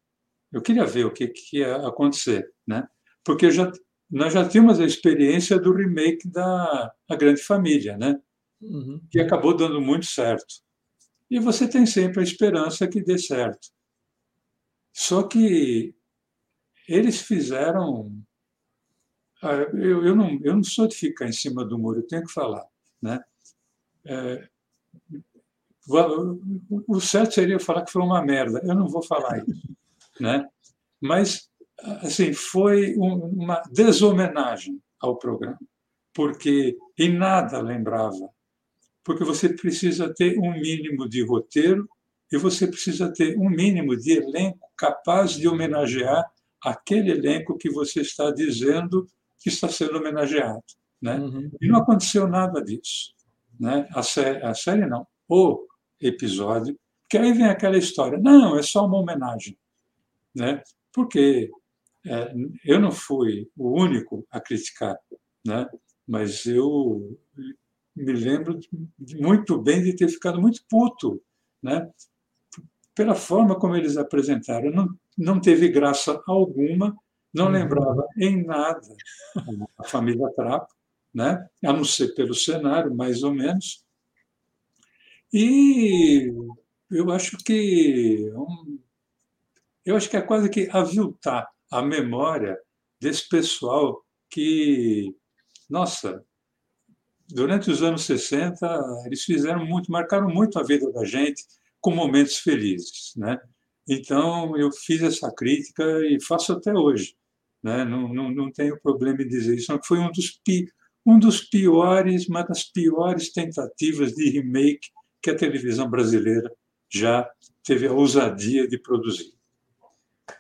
Eu queria ver o que, que ia acontecer, né? Porque já, nós já tínhamos a experiência do remake da a Grande Família, né? uhum. que acabou dando muito certo. E você tem sempre a esperança que dê certo. Só que eles fizeram. Ah, eu, eu, não, eu não sou de ficar em cima do muro, eu tenho que falar. Né? É, o certo seria falar que foi uma merda. Eu não vou falar isso. Né? Mas, assim, foi uma deshomenagem ao programa, porque em nada lembrava porque você precisa ter um mínimo de roteiro e você precisa ter um mínimo de elenco capaz de homenagear aquele elenco que você está dizendo que está sendo homenageado. Né? Uhum. E não aconteceu nada disso. Né? A, série, a série não, o episódio, que aí vem aquela história, não, é só uma homenagem. Né? Porque é, eu não fui o único a criticar, né? mas eu me lembro muito bem de ter ficado muito puto, né? pela forma como eles apresentaram. Não, não teve graça alguma, não uhum. lembrava em nada a família Trapo, né? a não ser pelo cenário, mais ou menos. E eu acho que eu acho que é quase que aviltar a memória desse pessoal que, nossa, durante os anos 60, eles fizeram muito, marcaram muito a vida da gente com momentos felizes, né? Então, eu fiz essa crítica e faço até hoje. Né? Não, não, não tenho problema em dizer isso. Foi um dos, um dos piores, uma das piores tentativas de remake que a televisão brasileira já teve a ousadia de produzir.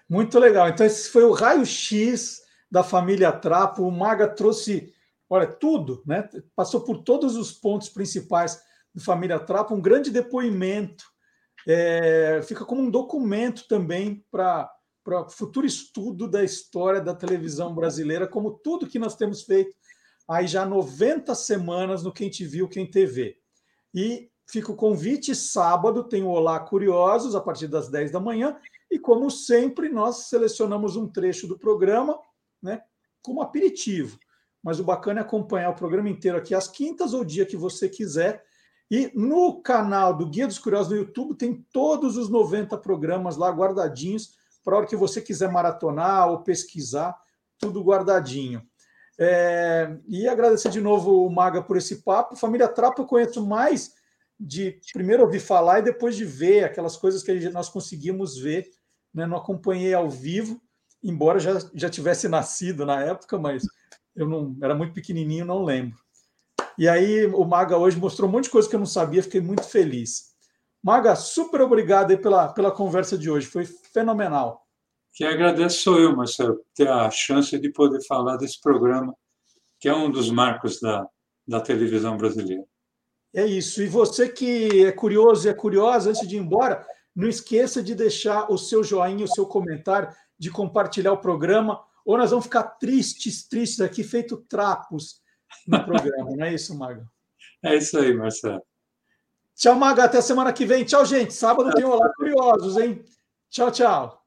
Muito legal. Então, esse foi o raio-x da família Trapo. O Maga trouxe olha, tudo, né? Passou por todos os pontos principais do Família Trapo, um grande depoimento, é, fica como um documento também para para futuro estudo da história da televisão brasileira, como tudo que nós temos feito aí já 90 semanas no Quem Te Viu, Quem TV. E fica o convite, sábado tem o Olá Curiosos, a partir das 10 da manhã, e como sempre, nós selecionamos um trecho do programa né, como aperitivo mas o bacana é acompanhar o programa inteiro aqui às quintas ou dia que você quiser. E no canal do Guia dos Curiosos no YouTube tem todos os 90 programas lá guardadinhos para a hora que você quiser maratonar ou pesquisar, tudo guardadinho. É, e agradecer de novo o Maga por esse papo. Família Trapo eu conheço mais de primeiro ouvir falar e depois de ver aquelas coisas que nós conseguimos ver. Né? Não acompanhei ao vivo, embora já, já tivesse nascido na época, mas eu não era muito pequenininho, não lembro. E aí o Maga hoje mostrou um monte de coisa que eu não sabia, fiquei muito feliz. Maga, super obrigado pela, pela conversa de hoje, foi fenomenal. Que agradeço sou eu, Marcelo, ter a chance de poder falar desse programa, que é um dos marcos da, da televisão brasileira. É isso. E você que é curioso e é curiosa, antes de ir embora, não esqueça de deixar o seu joinha, o seu comentário, de compartilhar o programa, ou nós vamos ficar tristes, tristes aqui, feito trapos no programa. não é isso, Maga? É isso aí, Marcelo. Tchau, Maga. Até semana que vem. Tchau, gente. Sábado tem Olá Curiosos, hein? Tchau, tchau.